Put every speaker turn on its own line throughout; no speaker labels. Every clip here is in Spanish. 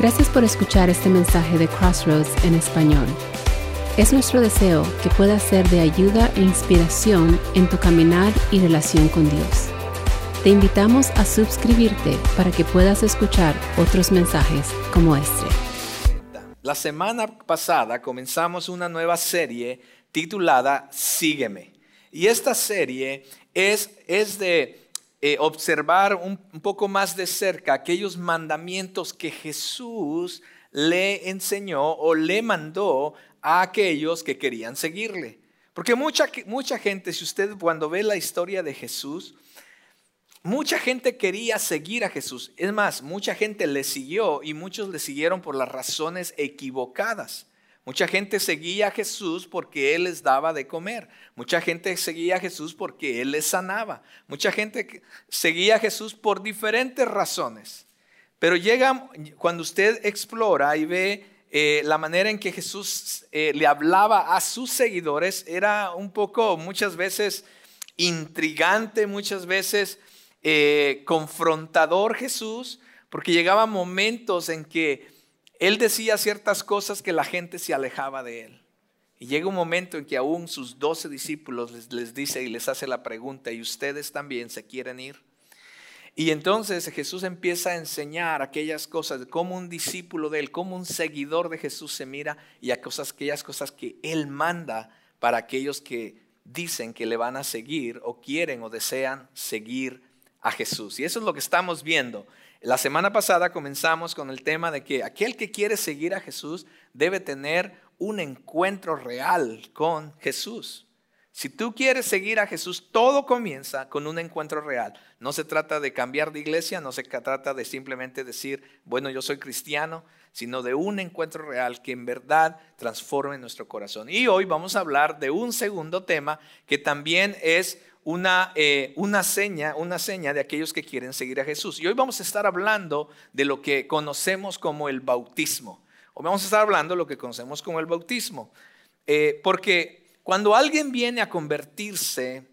Gracias por escuchar este mensaje de Crossroads en español. Es nuestro deseo que pueda ser de ayuda e inspiración en tu caminar y relación con Dios. Te invitamos a suscribirte para que puedas escuchar otros mensajes como este.
La semana pasada comenzamos una nueva serie titulada Sígueme. Y esta serie es, es de eh, observar un, poco más de cerca aquellos mandamientos que Jesús le enseñó o le mandó a aquellos que querían seguirle. Porque mucha, mucha gente, si usted cuando ve la historia de Jesús, mucha gente quería seguir a Jesús. Es más, mucha gente le siguió y muchos le siguieron por las razones equivocadas. Mucha gente seguía a Jesús porque Él les daba de comer. Mucha gente seguía a Jesús porque Él les sanaba. Mucha gente seguía a Jesús por diferentes razones. Pero llega cuando usted explora y ve eh, la manera en que Jesús eh, le hablaba a sus seguidores, era un poco muchas veces intrigante, muchas veces eh, confrontador Jesús, porque llegaba momentos en que él decía ciertas cosas que la gente se alejaba de él. Y llega un momento en que aún sus doce discípulos les, dice y les hace la pregunta, ¿y ustedes también se quieren ir? Y entonces Jesús empieza a enseñar aquellas cosas, como un discípulo de Él, como un seguidor de Jesús se mira y a cosas, aquellas cosas que Él manda para aquellos que dicen que le van a seguir o quieren o desean seguir a Jesús. Y eso es lo que estamos viendo la semana pasada comenzamos con el tema de que aquel que quiere seguir a Jesús debe tener un encuentro real con Jesús. Si tú quieres seguir a Jesús, todo comienza con un encuentro real. No se trata de cambiar de iglesia, no se trata de simplemente decir, bueno, yo soy cristiano, sino de un encuentro real que en verdad transforme nuestro corazón. Y hoy vamos a hablar de un segundo tema que también es una, eh, una, seña, una seña de aquellos que quieren seguir a Jesús. Y hoy vamos a estar hablando de lo que conocemos como el bautismo. Hoy vamos a estar hablando de lo que conocemos como el bautismo. Eh, porque cuando alguien viene a convertirse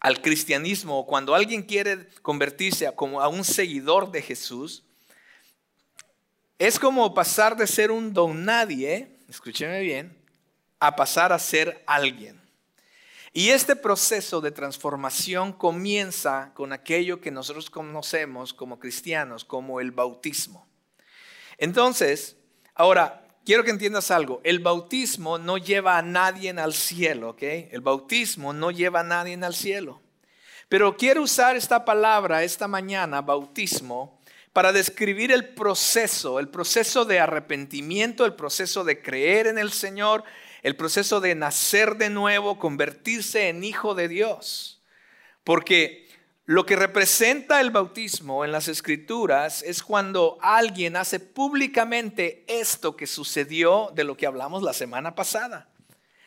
al cristianismo, o cuando alguien quiere convertirse como a un seguidor de Jesús, es como pasar de ser un don nadie, escúcheme bien, a pasar a ser alguien. Y este proceso de transformación comienza con aquello que nosotros conocemos como cristianos, como el bautismo. Entonces, ahora, quiero que entiendas algo. El bautismo no lleva a nadie al cielo, ¿ok? El bautismo no lleva a nadie al cielo. Pero quiero usar esta palabra esta mañana, bautismo, para describir el proceso, el proceso de arrepentimiento, el proceso de creer en el Señor, el proceso de nacer de nuevo, convertirse en hijo de Dios. Porque lo que representa el bautismo en las escrituras es cuando alguien hace públicamente esto que sucedió de lo que hablamos la semana pasada.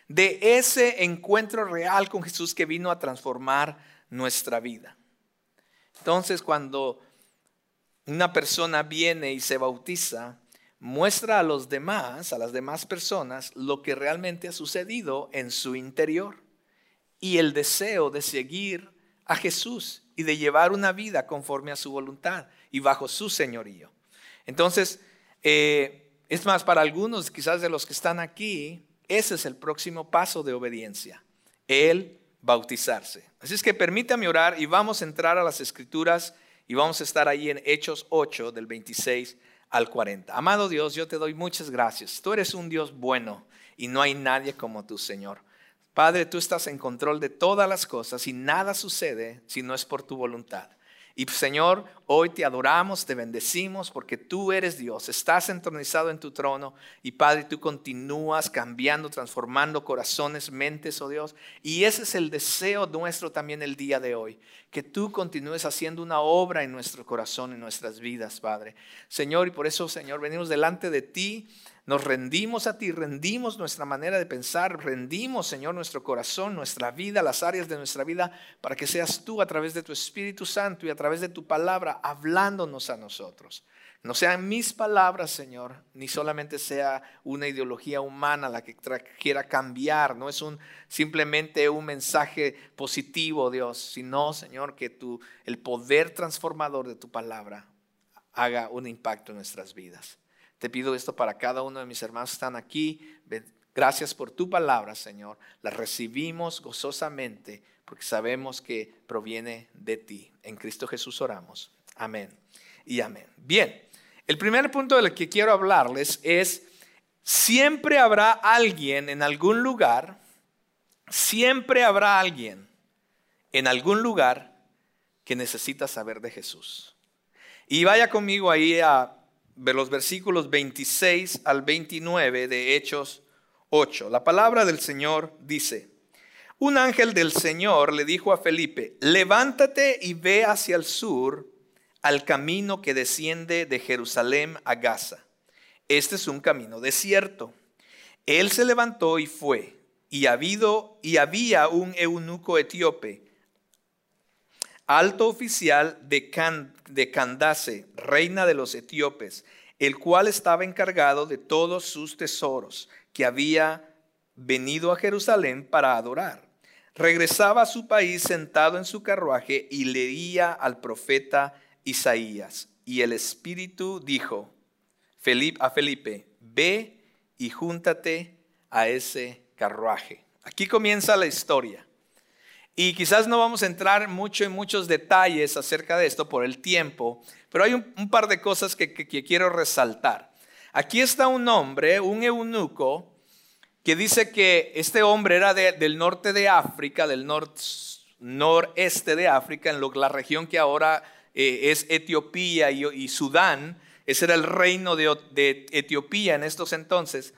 De ese encuentro real con Jesús que vino a transformar nuestra vida. Entonces cuando una persona viene y se bautiza, muestra a los demás, a las demás personas, lo que realmente ha sucedido en su interior y el deseo de seguir a Jesús y de llevar una vida conforme a su voluntad y bajo su señorío. Entonces, eh, es más, para algunos quizás de los que están aquí, ese es el próximo paso de obediencia, el bautizarse. Así es que permítame orar y vamos a entrar a las escrituras y vamos a estar ahí en Hechos 8 del 26 al 40. Amado Dios, yo te doy muchas gracias. Tú eres un Dios bueno y no hay nadie como tú, Señor. Padre, tú estás en control de todas las cosas y nada sucede si no es por tu voluntad. Y Señor, hoy te adoramos, te bendecimos porque tú eres Dios, estás entronizado en tu trono y Padre, tú continúas cambiando, transformando corazones, mentes, oh Dios. Y ese es el deseo nuestro también el día de hoy, que tú continúes haciendo una obra en nuestro corazón, en nuestras vidas, Padre. Señor, y por eso, Señor, venimos delante de ti nos rendimos a ti, rendimos nuestra manera de pensar, rendimos, Señor, nuestro corazón, nuestra vida, las áreas de nuestra vida, para que seas tú a través de tu Espíritu Santo y a través de tu palabra hablándonos a nosotros. No sean mis palabras, Señor, ni solamente sea una ideología humana la que quiera cambiar, no es un simplemente un mensaje positivo, Dios, sino, Señor, que tú el poder transformador de tu palabra haga un impacto en nuestras vidas. Te pido esto para cada uno de mis hermanos que están aquí. Gracias por tu palabra, Señor. La recibimos gozosamente porque sabemos que proviene de ti. En Cristo Jesús oramos. Amén y amén. Bien, el primer punto del que quiero hablarles es, siempre habrá alguien en algún lugar, siempre habrá alguien en algún lugar que necesita saber de Jesús. Y vaya conmigo ahí a ver los versículos 26 al 29 de Hechos 8. La palabra del Señor dice, un ángel del Señor le dijo a Felipe, levántate y ve hacia el sur al camino que desciende de Jerusalén a Gaza. Este es un camino desierto. Él se levantó y fue, y, habido, y había un eunuco etíope, alto oficial de, Candace, reina de los etíopes, el cual estaba encargado de todos sus tesoros, que había venido a Jerusalén para adorar regresaba a su país sentado en su carruaje y leía al profeta Isaías. Y el Espíritu dijo a Felipe, ve y júntate a ese carruaje. Aquí comienza la historia. Y quizás no vamos a entrar mucho en muchos detalles acerca de esto por el tiempo, pero hay un, par de cosas que quiero resaltar. Aquí está un hombre, un eunuco, que dice que este hombre era del norte de África, del noreste de África, en la región que ahora eh, es Etiopía y, Sudán. Ese era el reino de, Etiopía en estos entonces.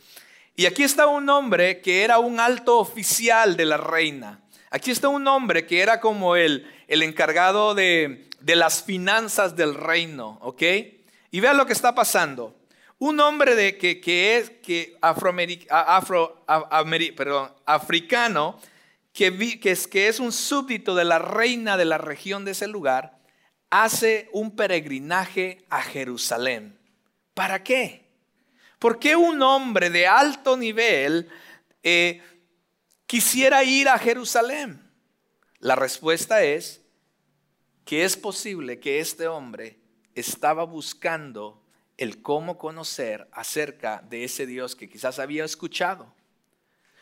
Y aquí está un hombre que era un alto oficial de la reina. Aquí está un hombre que era como el, el encargado de, de las finanzas del reino, ¿ok? Y vean lo que está pasando. Un hombre de, que, es que afro, perdón, africano, que, que, es, que es un súbdito de la reina de la región de ese lugar, hace un peregrinaje a Jerusalén. ¿Para qué? ¿Por qué un hombre de alto nivel eh, quisiera ir a Jerusalén? La respuesta es que es posible que este hombre estaba buscando el cómo conocer acerca de ese Dios que quizás había escuchado.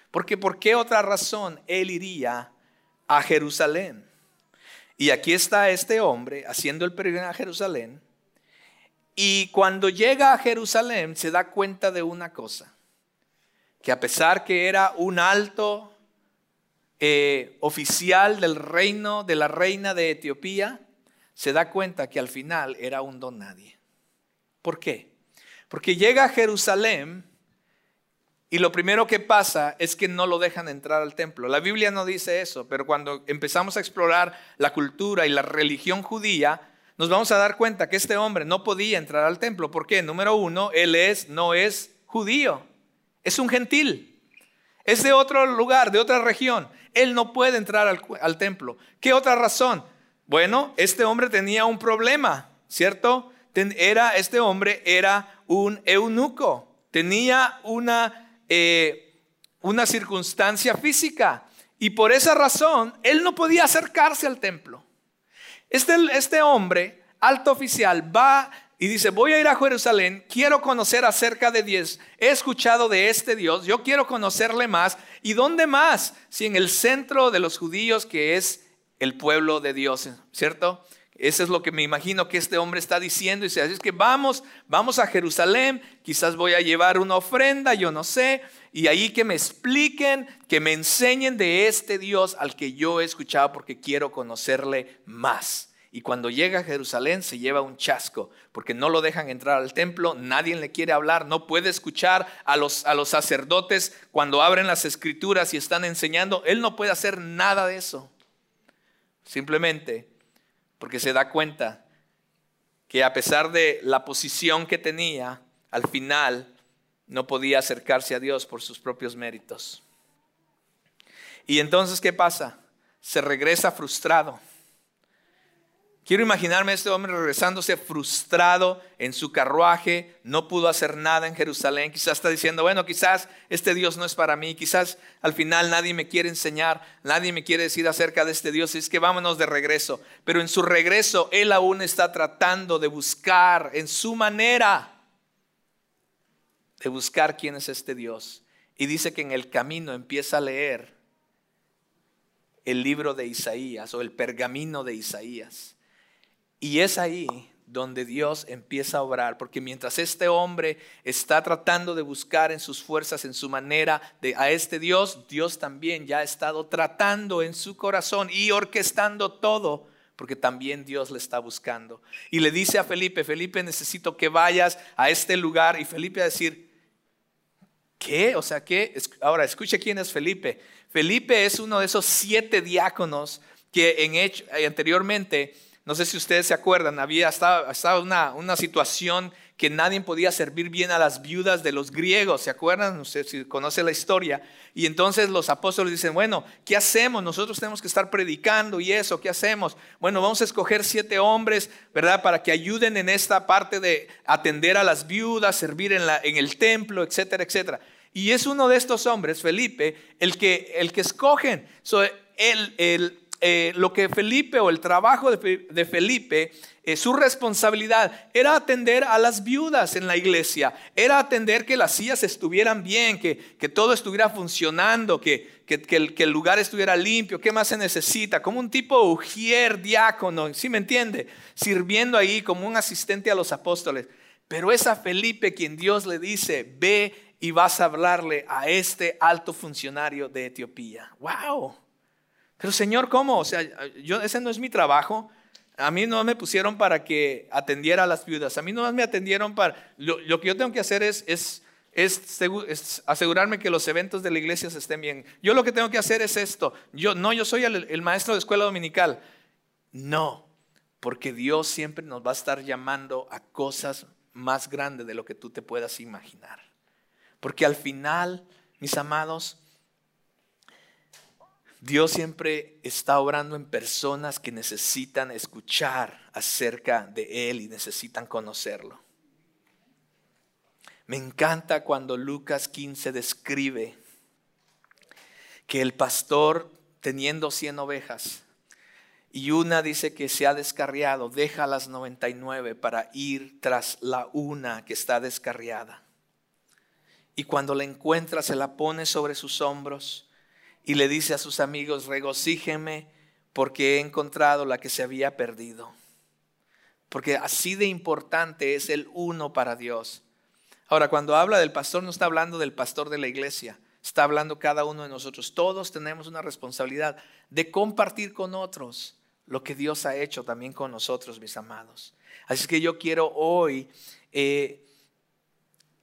Porque ¿por qué otra razón él iría a Jerusalén? Y aquí está este hombre haciendo el peregrinaje a Jerusalén. Y cuando llega a Jerusalén se da cuenta de una cosa, que a pesar que era un alto eh, oficial del reino de la reina de Etiopía, se da cuenta que al final era un don nadie. ¿Por qué? Porque llega a Jerusalén y lo primero que pasa es que no lo dejan entrar al templo. La Biblia no dice eso, pero cuando empezamos a explorar la cultura y la religión judía, nos vamos a dar cuenta que este hombre no podía entrar al templo. ¿Por qué? Número uno, él es, no es judío, es un gentil. Es de otro lugar, de otra región. Él no puede entrar al, templo. ¿Qué otra razón? Bueno, este hombre tenía un problema, ¿cierto? era, este hombre era un eunuco, tenía una, eh, una circunstancia física y por esa razón él no podía acercarse al templo. Este, este hombre, alto oficial, va y dice, voy a ir a Jerusalén, quiero conocer acerca de Dios, he escuchado de este Dios, yo quiero conocerle más. ¿Y dónde más? Si en el centro de los judíos que es el pueblo de Dios, ¿cierto? Eso es lo que me imagino que este hombre está diciendo. Y dice, así es que vamos, vamos a Jerusalén, quizás voy a llevar una ofrenda, yo no sé. Y ahí que me expliquen, que me enseñen de este Dios al que yo he escuchado porque quiero conocerle más. Y cuando llega a Jerusalén se lleva un chasco, porque no lo dejan entrar al templo, nadie le quiere hablar, no puede escuchar a los, a los sacerdotes cuando abren las escrituras y están enseñando. Él no puede hacer nada de eso. Simplemente porque se da cuenta que a pesar de la posición que tenía, al final no podía acercarse a Dios por sus propios méritos. Y entonces, ¿qué pasa? Se regresa frustrado. Quiero imaginarme a este hombre regresándose frustrado en su carruaje, no pudo hacer nada en Jerusalén, quizás está diciendo, bueno, quizás este Dios no es para mí, quizás al final nadie me quiere enseñar, nadie me quiere decir acerca de este Dios, es que vámonos de regreso. Pero en su regreso, él aún está tratando de buscar en su manera, de buscar quién es este Dios. Y dice que en el camino empieza a leer el libro de Isaías o el pergamino de Isaías. Y es ahí donde Dios empieza a obrar, porque mientras este hombre está tratando de buscar en sus fuerzas, en su manera de a este Dios, Dios también ya ha estado tratando en su corazón y orquestando todo, porque también Dios le está buscando. Y le dice a Felipe, Felipe, necesito que vayas a este lugar y Felipe a decir, ¿qué? O sea, ¿qué? Ahora, escuche quién es Felipe. Felipe es uno de esos siete diáconos que en hecho, anteriormente no sé si ustedes se acuerdan, había estado, una, una, situación que nadie podía servir bien a las viudas de los griegos, ¿se acuerdan? Sé si conoce la historia. Y entonces los apóstoles dicen, bueno, ¿qué hacemos? Nosotros tenemos que estar predicando y eso, ¿qué hacemos? Bueno, vamos a escoger siete hombres, ¿verdad? Para que ayuden en esta parte de atender a las viudas, servir en, la, en el templo, etcétera, etcétera. Y es uno de estos hombres, Felipe, el que, el que escogen. So, el, el, eh, lo que Felipe o el trabajo de, Felipe, eh, su responsabilidad era atender a las viudas en la iglesia, era atender que las sillas estuvieran bien, que, todo estuviera funcionando, que, el, que, el, lugar estuviera limpio, ¿qué más se necesita? Como un tipo ujier, diácono, ¿sí me entiende? Sirviendo ahí como un asistente a los apóstoles. Pero es a Felipe quien Dios le dice, ve y vas a hablarle a este alto funcionario de Etiopía. ¡Wow! Pero Señor, ¿cómo? O sea, yo, ese no es mi trabajo. A mí no me pusieron para que atendiera a las viudas. A mí no me atendieron para... Lo, que yo tengo que hacer es, es, asegurarme que los eventos de la iglesia estén bien. Yo lo que tengo que hacer es esto. Yo, no, yo soy el maestro de escuela dominical. No, porque Dios siempre nos va a estar llamando a cosas más grandes de lo que tú te puedas imaginar. Porque al final, mis amados, Dios siempre está obrando en personas que necesitan escuchar acerca de Él y necesitan conocerlo. Me encanta cuando Lucas 15 describe que el pastor teniendo 100 ovejas y una dice que se ha descarriado, deja las 99 para ir tras la una que está descarriada. Y cuando la encuentra se la pone sobre sus hombros y le dice a sus amigos, regocíjenme porque he encontrado la que se había perdido. Porque así de importante es el uno para Dios. Ahora, cuando habla del pastor, no está hablando del pastor de la iglesia, está hablando cada uno de nosotros. Todos tenemos una responsabilidad de compartir con otros lo que Dios ha hecho también con nosotros, mis amados. Así que yo quiero hoy eh,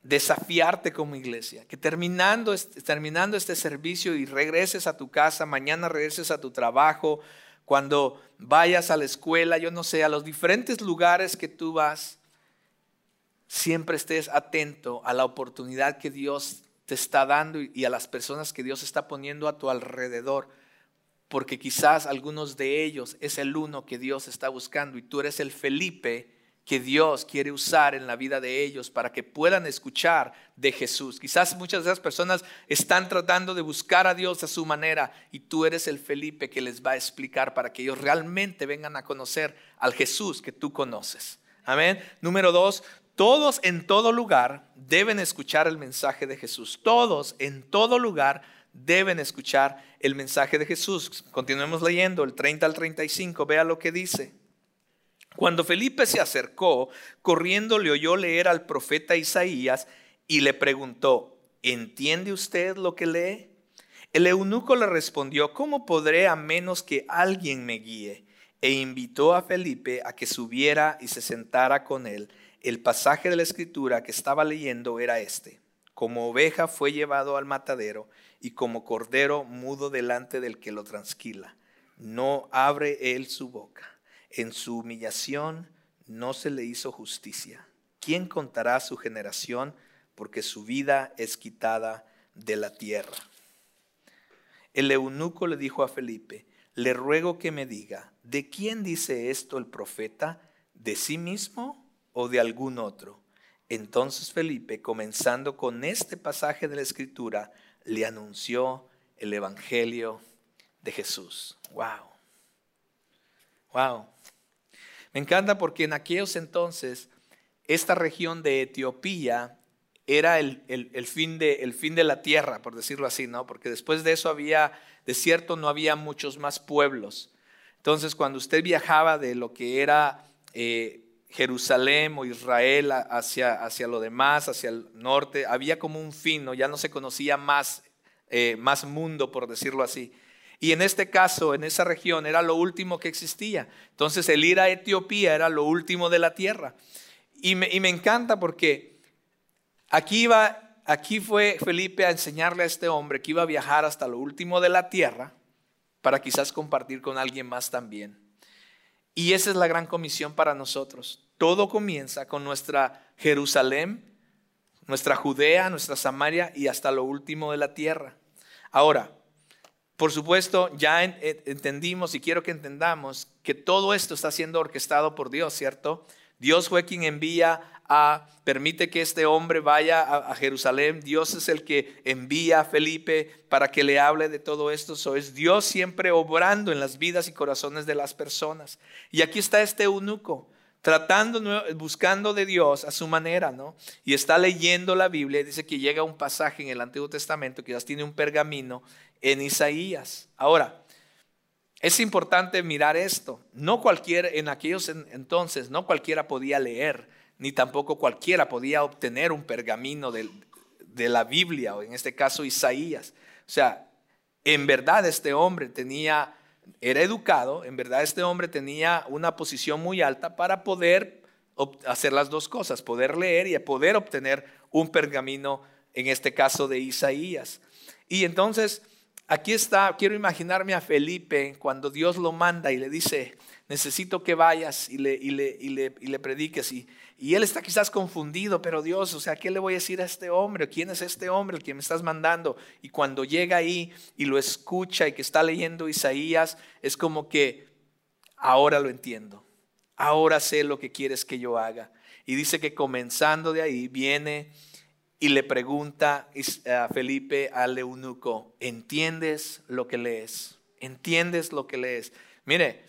desafiarte como iglesia, que terminando, terminando este servicio y regreses a tu casa, mañana regreses a tu trabajo, cuando vayas a la escuela, yo no sé, a los diferentes lugares que tú vas, siempre estés atento a la oportunidad que Dios te está dando y a las personas que Dios está poniendo a tu alrededor, porque quizás algunos de ellos es el uno que Dios está buscando y tú eres el Felipe que Dios quiere usar en la vida de ellos para que puedan escuchar de Jesús. Quizás muchas de esas personas están tratando de buscar a Dios a su manera y tú eres el Felipe que les va a explicar para que ellos realmente vengan a conocer al Jesús que tú conoces. Amén. Número dos, todos en todo lugar deben escuchar el mensaje de Jesús. Todos en todo lugar deben escuchar el mensaje de Jesús. Continuemos leyendo el 30 al 35. Vea lo que dice. Cuando Felipe se acercó, corriendo le oyó leer al profeta Isaías y le preguntó, ¿entiende usted lo que lee? El eunuco le respondió, ¿cómo podré a menos que alguien me guíe? E invitó a Felipe a que subiera y se sentara con él. El pasaje de la escritura que estaba leyendo era este. Como oveja fue llevado al matadero y como cordero mudo delante del que lo transquila. No abre él su boca. En su humillación no se le hizo justicia. ¿Quién contará su generación? Porque su vida es quitada de la tierra. El eunuco le dijo a Felipe, le ruego que me diga, ¿de quién dice esto el profeta? ¿De sí mismo o de algún otro? Entonces Felipe, comenzando con este pasaje de la Escritura, le anunció el Evangelio de Jesús. Wow. Wow. Me encanta porque en aquellos entonces esta región de Etiopía era el, fin de, el, fin de, la tierra, por decirlo así, ¿no? Porque después de eso había desierto, no había muchos más pueblos. Entonces, cuando usted viajaba de lo que era eh, Jerusalén o Israel hacia, hacia lo demás, hacia el norte, había como un fin, ¿no? Ya no se conocía más, eh, más mundo, por decirlo así. Y en este caso, en esa región, era lo último que existía. Entonces, el ir a Etiopía era lo último de la tierra. Y me, encanta porque aquí, iba, aquí fue Felipe a enseñarle a este hombre que iba a viajar hasta lo último de la tierra para quizás compartir con alguien más también. Y esa es la gran comisión para nosotros. Todo comienza con nuestra Jerusalén, nuestra Judea, nuestra Samaria y hasta lo último de la tierra. Ahora, por supuesto, ya entendimos y quiero que entendamos que todo esto está siendo orquestado por Dios, ¿cierto? Dios fue quien envía a, permite que este hombre vaya a, Jerusalén. Dios es el que envía a Felipe para que le hable de todo esto. So, es Dios siempre obrando en las vidas y corazones de las personas. Y aquí está este eunuco tratando, buscando de Dios a su manera, ¿no? Y está leyendo la Biblia dice que llega un pasaje en el Antiguo Testamento, ya tiene un pergamino en Isaías. Ahora, es importante mirar esto. No cualquiera, en aquellos entonces, no cualquiera podía leer, ni tampoco cualquiera podía obtener un pergamino de, de la Biblia, o en este caso Isaías. O sea, en verdad este hombre tenía, era educado, en verdad este hombre tenía una posición muy alta para poder hacer las dos cosas, poder leer y poder obtener un pergamino, en este caso de Isaías. Y entonces Aquí está, quiero imaginarme a Felipe cuando Dios lo manda y le dice, necesito que vayas y le, y le, y le, y le prediques. Y, y, él está quizás confundido, pero Dios, o sea, ¿qué le voy a decir a este hombre? ¿Quién es este hombre el que me estás mandando? Y cuando llega ahí y lo escucha y que está leyendo Isaías, es como que ahora lo entiendo, ahora sé lo que quieres que yo haga. Y dice que comenzando de ahí viene y le pregunta a Felipe al eunuco, ¿entiendes lo que lees? ¿Entiendes lo que lees? Mire,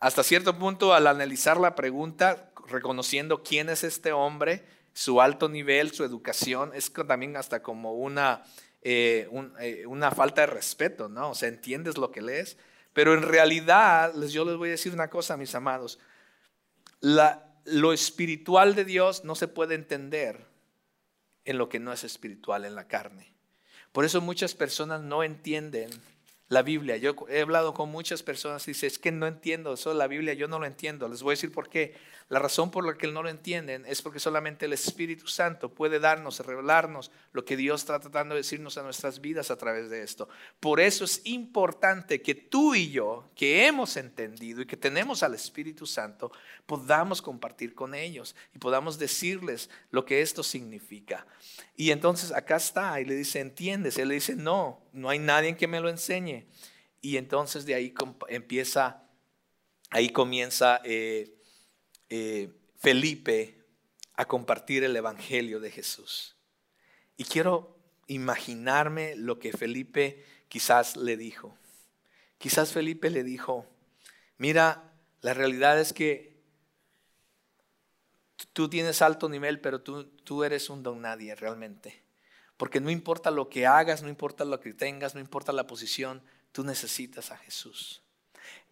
hasta cierto punto al analizar la pregunta, reconociendo quién es este hombre, su alto nivel, su educación, es también hasta como una, eh, eh, una falta de respeto, ¿no? O sea, ¿entiendes lo que lees? Pero en realidad, yo les voy a decir una cosa, mis amados, lo espiritual de Dios no se puede entender en lo que no es espiritual, en la carne. Por eso muchas personas no entienden la Biblia. Yo he hablado con muchas personas y dicen, es que no entiendo eso la Biblia, yo no lo entiendo. Les voy a decir por qué. La razón por la que no lo entienden es porque solamente el Espíritu Santo puede darnos, revelarnos lo que Dios está tratando de decirnos a nuestras vidas a través de esto. Por eso es importante que tú y yo, que hemos entendido y que tenemos al Espíritu Santo, podamos compartir con ellos y podamos decirles lo que esto significa. Y entonces acá está y le dice, ¿entiendes? Él le dice, no, no hay nadie que me lo enseñe. Y entonces de ahí empieza, ahí comienza... Eh, eh, Felipe a compartir el Evangelio de Jesús. Y quiero imaginarme lo que Felipe quizás le dijo. Quizás Felipe le dijo, mira, la realidad es que tú tienes alto nivel, pero tú, tú eres un don nadie realmente. Porque no importa lo que hagas, no importa lo que tengas, no importa la posición, tú necesitas a Jesús.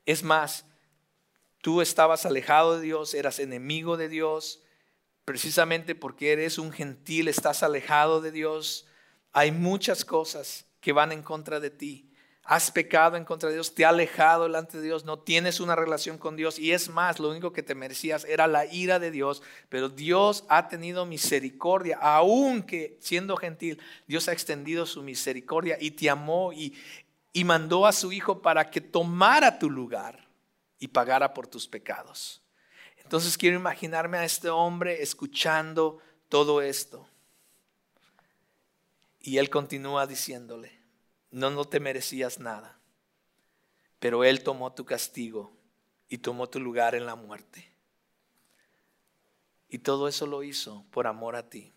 Es más, Tú estabas alejado de Dios, eras enemigo de Dios, precisamente porque eres un gentil, estás alejado de Dios. Hay muchas cosas que van en contra de ti. Has pecado en contra de Dios, te has alejado delante de Dios, no tienes una relación con Dios y es más, lo único que te merecías era la ira de Dios, pero Dios ha tenido misericordia, aunque siendo gentil, Dios ha extendido su misericordia y te amó y, y mandó a su Hijo para que tomara tu lugar y pagara por tus pecados. Entonces quiero imaginarme a este hombre escuchando todo esto. Y él continúa diciéndole, no, no te merecías nada, pero Él tomó tu castigo y tomó tu lugar en la muerte. Y todo eso lo hizo por amor a ti.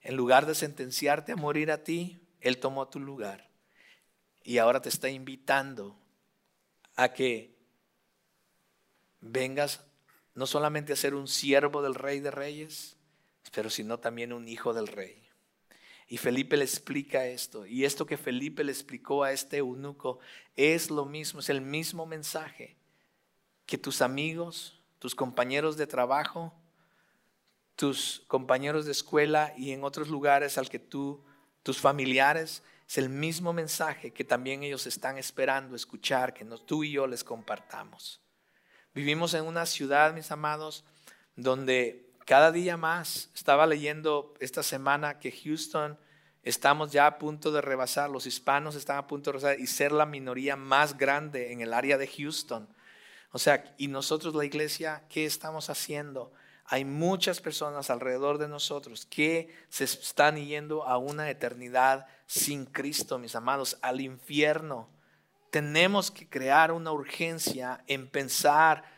En lugar de sentenciarte a morir a ti, Él tomó tu lugar. Y ahora te está invitando a que vengas no solamente a ser un siervo del Rey de Reyes, pero sino también un hijo del Rey. Y Felipe le explica esto. Y esto que Felipe le explicó a este eunuco es lo mismo, es el mismo mensaje que tus amigos, tus compañeros de trabajo, tus compañeros de escuela y en otros lugares al que tú, tus familiares, es el mismo mensaje que también ellos están esperando escuchar, que tú y yo les compartamos. Vivimos en una ciudad, mis amados, donde cada día más, estaba leyendo esta semana que Houston estamos ya a punto de rebasar, los hispanos están a punto de rebasar y ser la minoría más grande en el área de Houston. O sea, y nosotros la iglesia, ¿qué estamos haciendo? Hay muchas personas alrededor de nosotros que se están yendo a una eternidad sin Cristo, mis amados, al infierno. Tenemos que crear una urgencia en pensar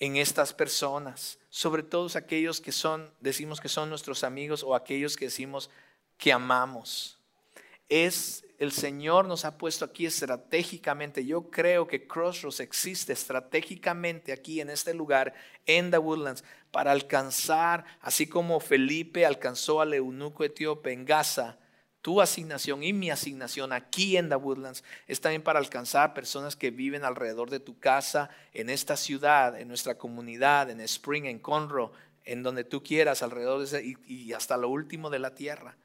en estas personas, sobre todos aquellos que son, decimos que son nuestros amigos o aquellos que decimos que amamos. Es el Señor nos ha puesto aquí estratégicamente. Yo creo que Crossroads existe estratégicamente aquí en este lugar, en The Woodlands, para alcanzar, así como Felipe alcanzó al eunuco etíope en Gaza, tu asignación y mi asignación aquí en The Woodlands es también para alcanzar personas que viven alrededor de tu casa, en esta ciudad, en nuestra comunidad, en Spring, en Conroe, en donde tú quieras, alrededor de y, y hasta lo último de la tierra.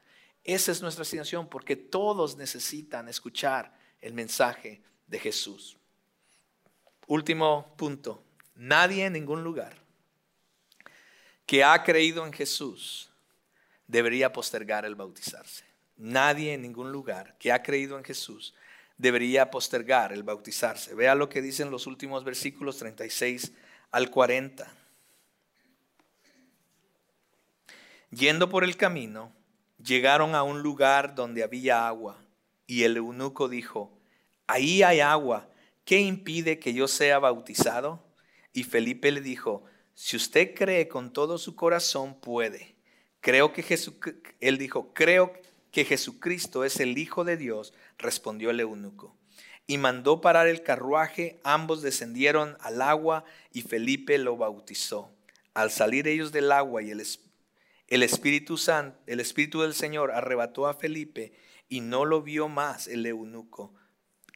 Esa es nuestra asignación porque todos necesitan escuchar el mensaje de Jesús. Último punto. Nadie en ningún lugar que ha creído en Jesús debería postergar el bautizarse. Nadie en ningún lugar que ha creído en Jesús debería postergar el bautizarse. Vea lo que dicen los últimos versículos 36 al 40. Yendo por el camino, llegaron a un lugar donde había agua y el eunuco dijo, ahí hay agua, ¿qué impide que yo sea bautizado? Y Felipe le dijo, si usted cree con todo su corazón, puede. Creo que Jesús, él dijo, creo que Jesucristo es el Hijo de Dios, respondió el eunuco. Y mandó parar el carruaje, ambos descendieron al agua y Felipe lo bautizó. Al salir ellos del agua y el, Espíritu Santo, el Espíritu del Señor arrebató a Felipe y no lo vio más el eunuco,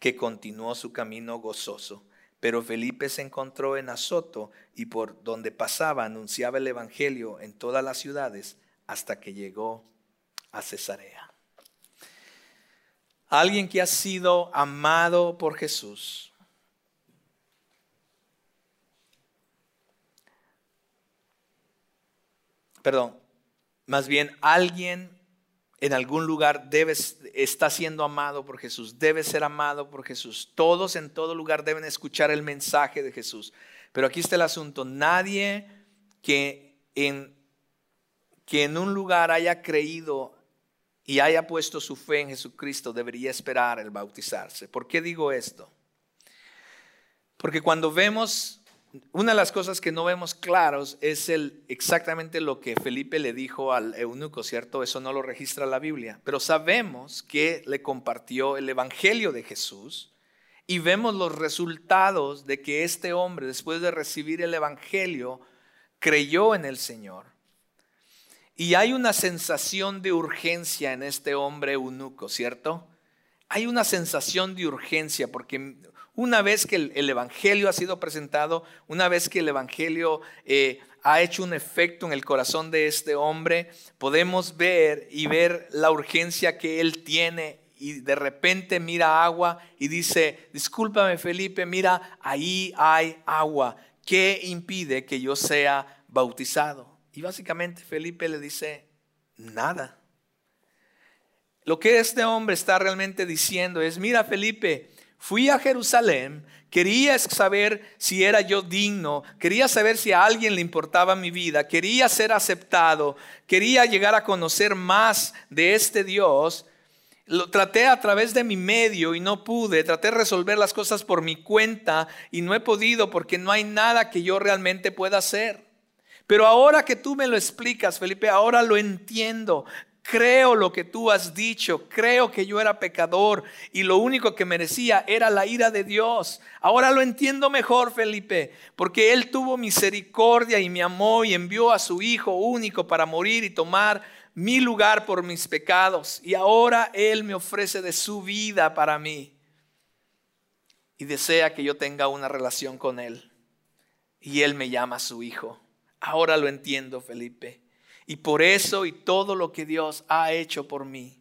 que continuó su camino gozoso. Pero Felipe se encontró en Azoto y por donde pasaba anunciaba el Evangelio en todas las ciudades hasta que llegó a Cesarea. Alguien que ha sido amado por Jesús. Perdón, más bien alguien en algún lugar debe, está siendo amado por Jesús, debe ser amado por Jesús. Todos en todo lugar deben escuchar el mensaje de Jesús. Pero aquí está el asunto, nadie que en, que en un lugar haya creído y haya puesto su fe en Jesucristo debería esperar el bautizarse. ¿Por qué digo esto? Porque cuando vemos, una de las cosas que no vemos claros es el, exactamente lo que Felipe le dijo al eunuco, ¿cierto? Eso no lo registra la Biblia, pero sabemos que le compartió el Evangelio de Jesús y vemos los resultados de que este hombre, después de recibir el Evangelio, creyó en el Señor. Y hay una sensación de urgencia en este hombre eunuco, ¿cierto? Hay una sensación de urgencia porque una vez que el, Evangelio ha sido presentado, una vez que el Evangelio eh, ha hecho un efecto en el corazón de este hombre, podemos ver y ver la urgencia que él tiene y de repente mira agua y dice, discúlpame Felipe, mira, ahí hay agua. ¿Qué impide que yo sea bautizado? Y básicamente Felipe le dice, nada. Lo que este hombre está realmente diciendo es, mira Felipe, fui a Jerusalén, quería saber si era yo digno, quería saber si a alguien le importaba mi vida, quería ser aceptado, quería llegar a conocer más de este Dios. Lo traté a través de mi medio y no pude. Traté de resolver las cosas por mi cuenta y no he podido porque no hay nada que yo realmente pueda hacer. Pero ahora que tú me lo explicas, Felipe, ahora lo entiendo. Creo lo que tú has dicho, creo que yo era pecador y lo único que merecía era la ira de Dios. Ahora lo entiendo mejor, Felipe, porque Él tuvo misericordia y me amó y envió a su Hijo único para morir y tomar mi lugar por mis pecados. Y ahora Él me ofrece de su vida para mí y desea que yo tenga una relación con Él. Y Él me llama su Hijo. Ahora lo entiendo, Felipe. Y por eso y todo lo que Dios ha hecho por mí,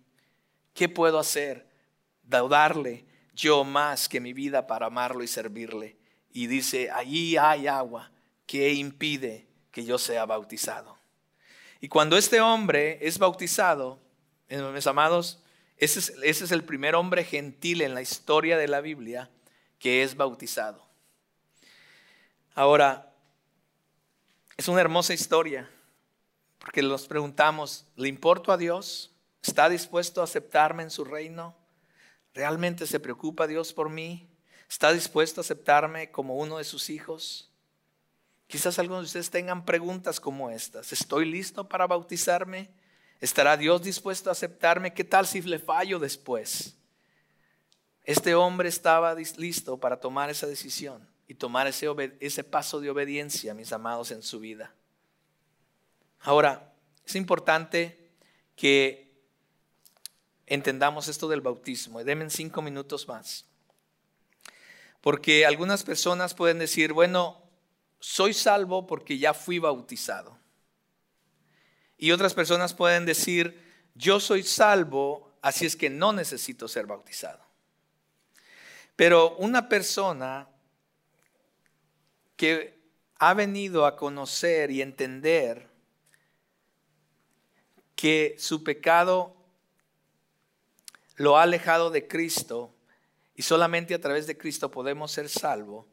¿qué puedo hacer? Darle yo más que mi vida para amarlo y servirle. Y dice, allí hay agua que impide que yo sea bautizado. Y cuando este hombre es bautizado, mis amados, ese es, ese es el primer hombre gentil en la historia de la Biblia que es bautizado. Ahora, es una hermosa historia. Porque nos preguntamos, ¿le importo a Dios? ¿Está dispuesto a aceptarme en su reino? ¿Realmente se preocupa Dios por mí? ¿Está dispuesto a aceptarme como uno de sus hijos? Quizás algunos de ustedes tengan preguntas como estas. ¿Estoy listo para bautizarme? ¿Estará Dios dispuesto a aceptarme? ¿Qué tal si le fallo después? Este hombre estaba listo para tomar esa decisión y tomar ese, ese paso de obediencia, mis amados, en su vida. Ahora, es importante que entendamos esto del bautismo. Y denme cinco minutos más. Porque algunas personas pueden decir, bueno, soy salvo porque ya fui bautizado. Y otras personas pueden decir, yo soy salvo, así es que no necesito ser bautizado. Pero una persona que ha venido a conocer y entender que su pecado lo ha alejado de Cristo y solamente a través de Cristo podemos ser salvos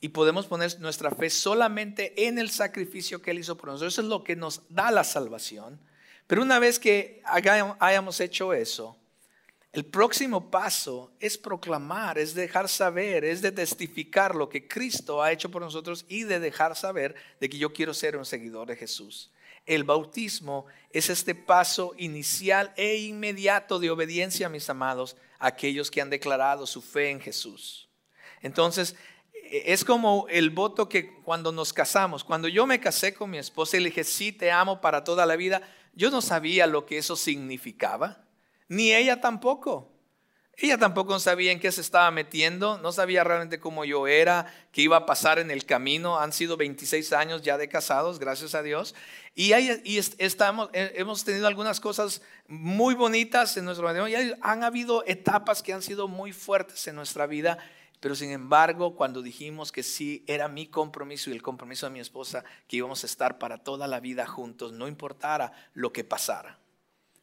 y podemos poner nuestra fe solamente en el sacrificio que Él hizo por nosotros. Eso es lo que nos da la salvación. Pero una vez que hayamos hecho eso, el próximo paso es proclamar, es dejar saber, es de testificar lo que Cristo ha hecho por nosotros y de dejar saber de que yo quiero ser un seguidor de Jesús. El bautismo es este paso inicial e inmediato de obediencia, mis amados, a aquellos que han declarado su fe en Jesús. Entonces, es como el voto que cuando nos casamos, cuando yo me casé con mi esposa y le dije, sí, te amo para toda la vida, yo no sabía lo que eso significaba, ni ella tampoco. Ella tampoco sabía en qué se estaba metiendo, no sabía realmente cómo yo era, qué iba a pasar en el camino. Han sido 26 años ya de casados, gracias a Dios. Y, estamos, hemos tenido algunas cosas muy bonitas en nuestro matrimonio. Y han habido etapas que han sido muy fuertes en nuestra vida. Pero sin embargo, cuando dijimos que sí, era mi compromiso y el compromiso de mi esposa, que íbamos a estar para toda la vida juntos, no importara lo que pasara.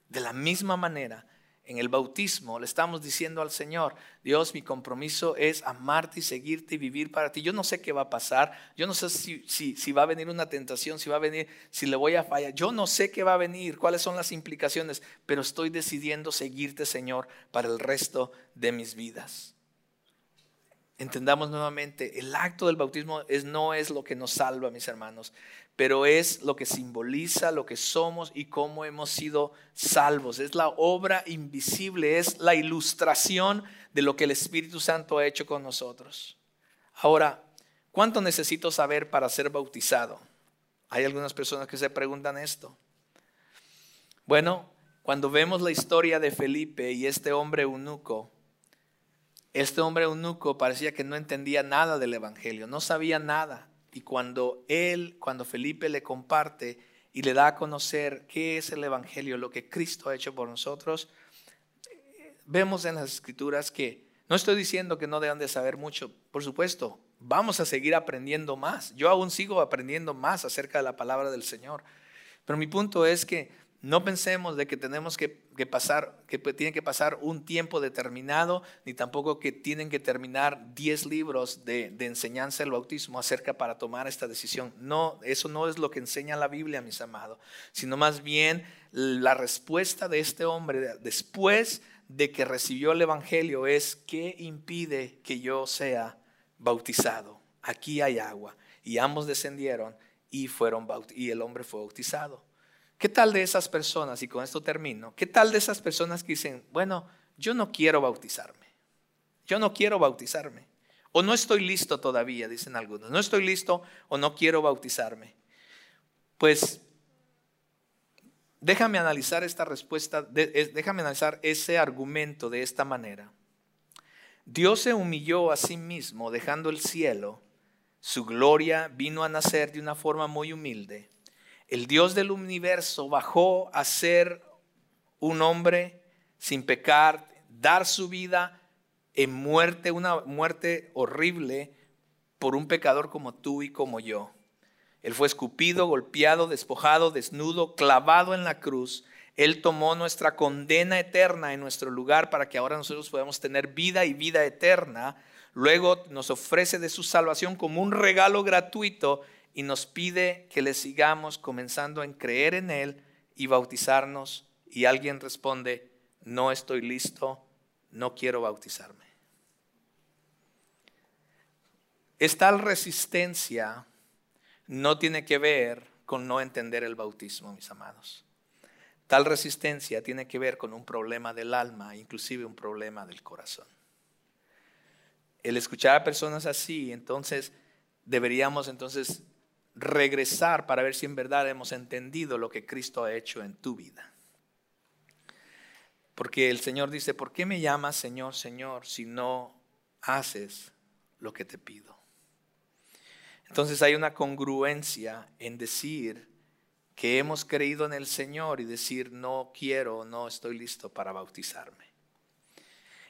De la misma manera, en el bautismo le estamos diciendo al Señor, Dios, mi compromiso es amarte y seguirte y vivir para ti. Yo no sé qué va a pasar, yo no sé si, si, va a venir una tentación, si va a venir, si le voy a fallar, yo no sé qué va a venir, cuáles son las implicaciones, pero estoy decidiendo seguirte, Señor, para el resto de mis vidas. Entendamos nuevamente, el acto del bautismo es, no es lo que nos salva, mis hermanos, pero es lo que simboliza lo que somos y cómo hemos sido salvos. Es la obra invisible, es la ilustración de lo que el Espíritu Santo ha hecho con nosotros. Ahora, ¿cuánto necesito saber para ser bautizado? Hay algunas personas que se preguntan esto. Bueno, cuando vemos la historia de Felipe y este hombre eunuco, este hombre eunuco parecía que no entendía nada del Evangelio, no sabía nada. Y cuando él, cuando Felipe le comparte y le da a conocer qué es el Evangelio, lo que Cristo ha hecho por nosotros, vemos en las escrituras que no estoy diciendo que no deban de saber mucho, por supuesto, vamos a seguir aprendiendo más. Yo aún sigo aprendiendo más acerca de la palabra del Señor. Pero mi punto es que No pensemos de que tenemos que, pasar, que tiene que pasar un tiempo determinado, ni tampoco que tienen que terminar 10 libros de, enseñanza del bautismo acerca para tomar esta decisión. No, eso no es lo que enseña la Biblia, mis amados, sino más bien la respuesta de este hombre después de que recibió el Evangelio es, ¿qué impide que yo sea bautizado? Aquí hay agua. Y ambos descendieron y, fueron y el hombre fue bautizado. ¿Qué tal de esas personas, y con esto termino, qué tal de esas personas que dicen, bueno, yo no quiero bautizarme, yo no quiero bautizarme, o no estoy listo todavía, dicen algunos, no estoy listo o no quiero bautizarme? Pues déjame analizar esta respuesta, déjame analizar ese argumento de esta manera. Dios se humilló a sí mismo dejando el cielo, su gloria vino a nacer de una forma muy humilde el Dios del universo bajó a ser un hombre sin pecar, dar su vida en muerte, una muerte horrible por un pecador como tú y como yo. Él fue escupido, golpeado, despojado, desnudo, clavado en la cruz. Él tomó nuestra condena eterna en nuestro lugar para que ahora nosotros podamos tener vida y vida eterna. Luego nos ofrece de su salvación como un regalo gratuito y nos pide que le sigamos comenzando en creer en Él y bautizarnos. Y alguien responde, no estoy listo, no quiero bautizarme. Esta resistencia no tiene que ver con no entender el bautismo, mis amados. Tal resistencia tiene que ver con un problema del alma, inclusive un problema del corazón. El escuchar a personas así, entonces deberíamos entonces regresar para ver si en verdad hemos entendido lo que Cristo ha hecho en tu vida. Porque el Señor dice, ¿por qué me llamas Señor, Señor, si no haces lo que te pido? Entonces hay una congruencia en decir que hemos creído en el Señor y decir, no quiero, no estoy listo para bautizarme.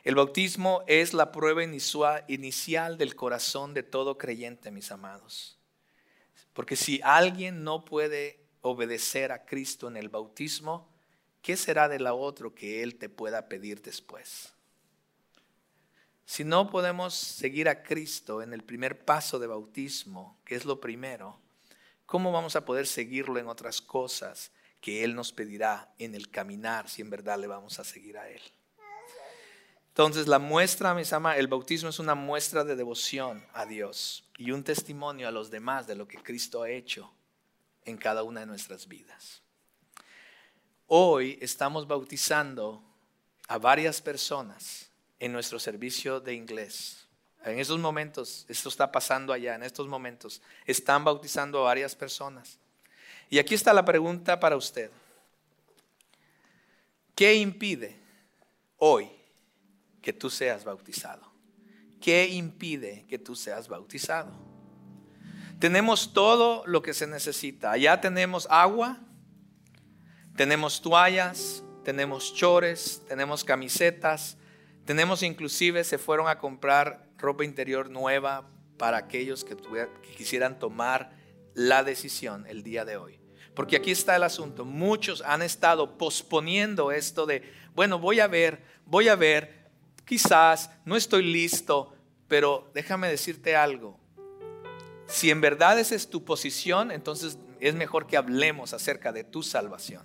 El bautismo es la prueba inicial del corazón de todo creyente, mis amados. Porque si alguien no puede obedecer a Cristo en el bautismo, ¿qué será de la otro que Él te pueda pedir después? Si no podemos seguir a Cristo en el primer paso de bautismo, que es lo primero, ¿cómo vamos a poder seguirlo en otras cosas que Él nos pedirá en el caminar si en verdad le vamos a seguir a Él? Entonces la muestra, mis ama, el bautismo es una muestra de devoción a Dios y un testimonio a los demás de lo que Cristo ha hecho en cada una de nuestras vidas. Hoy estamos bautizando a varias personas en nuestro servicio de inglés. En estos momentos, esto está pasando allá, en estos momentos, están bautizando a varias personas. Y aquí está la pregunta para usted. ¿Qué impide hoy que tú seas bautizado? ¿Qué impide que tú seas bautizado? Tenemos todo lo que se necesita. Allá tenemos agua, tenemos toallas, tenemos chores, tenemos camisetas, tenemos inclusive, se fueron a comprar ropa interior nueva para aquellos que, que quisieran tomar la decisión el día de hoy. Porque aquí está el asunto. Muchos han estado posponiendo esto de, bueno, voy a ver, voy a ver, quizás no estoy listo, pero déjame decirte algo. Si en verdad esa es tu posición, entonces es mejor que hablemos acerca de tu salvación.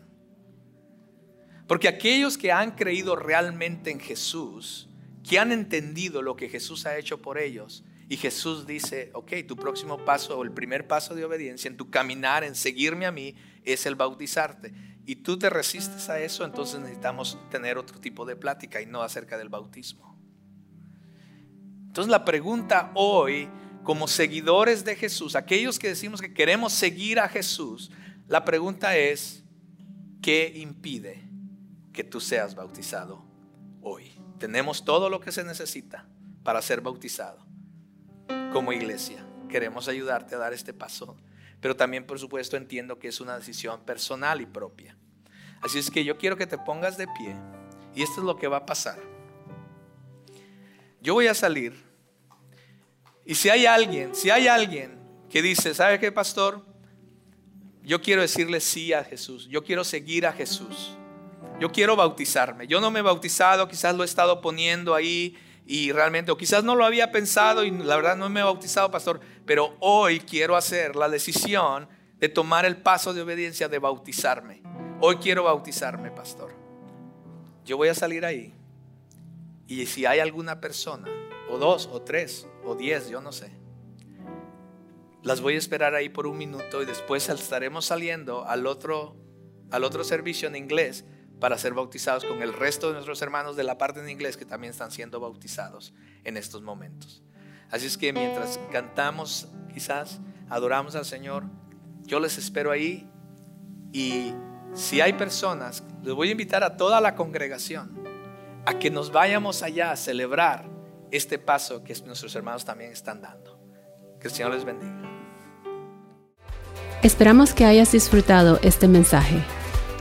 Porque aquellos que han creído realmente en Jesús, que han entendido lo que Jesús ha hecho por ellos, y Jesús dice, ok, tu próximo paso o el primer paso de obediencia en tu caminar, en seguirme a mí, es el bautizarte y tú te resistes a eso, entonces necesitamos tener otro tipo de plática y no acerca del bautismo. Entonces la pregunta hoy, como seguidores de Jesús, aquellos que decimos que queremos seguir a Jesús, la pregunta es, ¿qué impide que tú seas bautizado hoy? Tenemos todo lo que se necesita para ser bautizado como iglesia. Queremos ayudarte a dar este paso pero también por supuesto entiendo que es una decisión personal y propia. Así es que yo quiero que te pongas de pie y esto es lo que va a pasar. Yo voy a salir y si hay alguien, si hay alguien que dice, ¿sabe qué, pastor? yo quiero decirle sí a Jesús, yo quiero seguir a Jesús, yo quiero bautizarme. Yo no me he bautizado, quizás lo he estado poniendo ahí y realmente, o quizás no lo había pensado y la verdad no me he bautizado, pastor, pero hoy quiero hacer la decisión de tomar el paso de obediencia de bautizarme. Hoy quiero bautizarme, pastor. Yo voy a salir ahí y si hay alguna persona, o dos, o tres, o diez, yo no sé, las voy a esperar ahí por un minuto y después estaremos saliendo al otro, al otro servicio en inglés para ser bautizados con el resto de nuestros hermanos de la parte en inglés que también están siendo bautizados en estos momentos. Así es que mientras cantamos, quizás adoramos al Señor, yo les espero ahí y si hay personas, les voy a invitar a toda la congregación a que nos vayamos allá a celebrar este paso que nuestros hermanos también están dando. Que el Señor les bendiga.
Esperamos que hayas disfrutado este mensaje.